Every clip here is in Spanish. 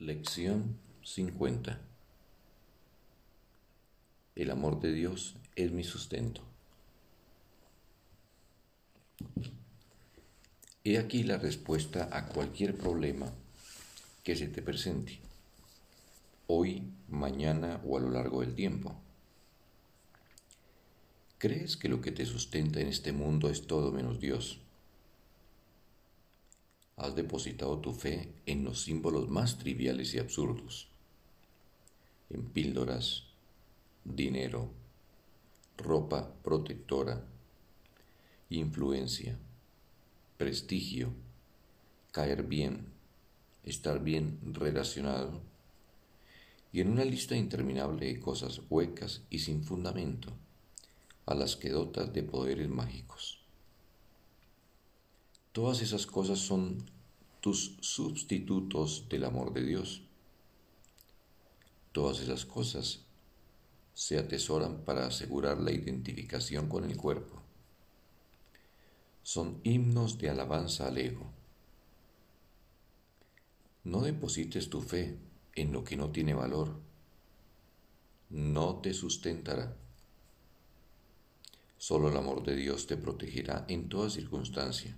Lección 50 El amor de Dios es mi sustento. He aquí la respuesta a cualquier problema que se te presente, hoy, mañana o a lo largo del tiempo. ¿Crees que lo que te sustenta en este mundo es todo menos Dios? Has depositado tu fe en los símbolos más triviales y absurdos, en píldoras, dinero, ropa protectora, influencia, prestigio, caer bien, estar bien relacionado, y en una lista interminable de cosas huecas y sin fundamento a las que dotas de poderes mágicos. Todas esas cosas son tus sustitutos del amor de Dios. Todas esas cosas se atesoran para asegurar la identificación con el cuerpo. Son himnos de alabanza al ego. No deposites tu fe en lo que no tiene valor. No te sustentará. Solo el amor de Dios te protegerá en toda circunstancia.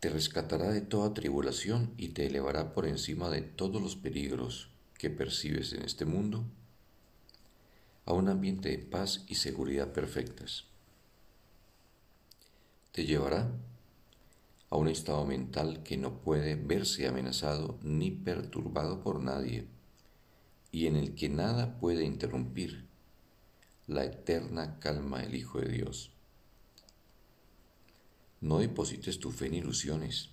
Te rescatará de toda tribulación y te elevará por encima de todos los peligros que percibes en este mundo a un ambiente de paz y seguridad perfectas. Te llevará a un estado mental que no puede verse amenazado ni perturbado por nadie y en el que nada puede interrumpir la eterna calma del Hijo de Dios. No deposites tu fe en ilusiones,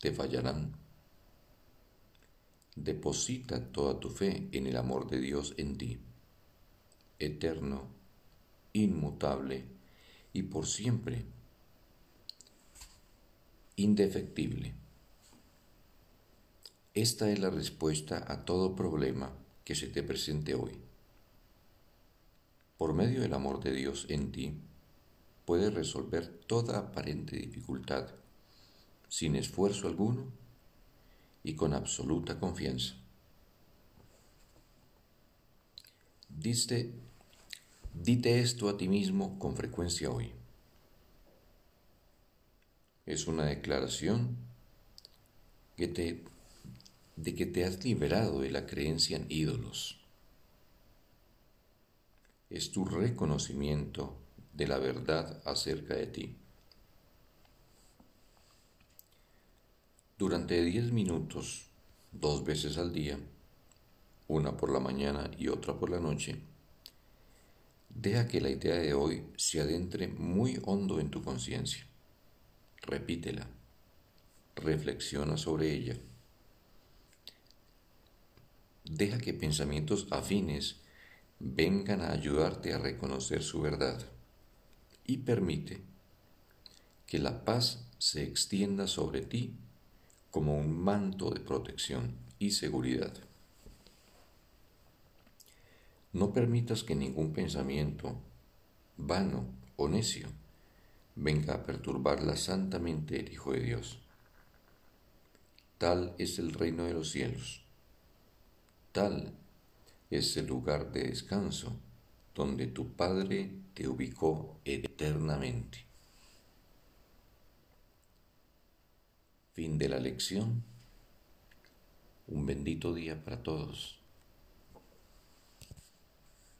te fallarán. Deposita toda tu fe en el amor de Dios en ti, eterno, inmutable y por siempre, indefectible. Esta es la respuesta a todo problema que se te presente hoy. Por medio del amor de Dios en ti, puedes resolver toda aparente dificultad sin esfuerzo alguno y con absoluta confianza. Diste, dite esto a ti mismo con frecuencia hoy. Es una declaración que te, de que te has liberado de la creencia en ídolos es tu reconocimiento de la verdad acerca de ti. Durante diez minutos, dos veces al día, una por la mañana y otra por la noche, deja que la idea de hoy se adentre muy hondo en tu conciencia. Repítela, reflexiona sobre ella. Deja que pensamientos afines vengan a ayudarte a reconocer su verdad y permite que la paz se extienda sobre ti como un manto de protección y seguridad. No permitas que ningún pensamiento vano o necio venga a perturbar la santa Hijo de Dios. Tal es el reino de los cielos. Tal es el lugar de descanso donde tu Padre te ubicó eternamente. Fin de la lección. Un bendito día para todos.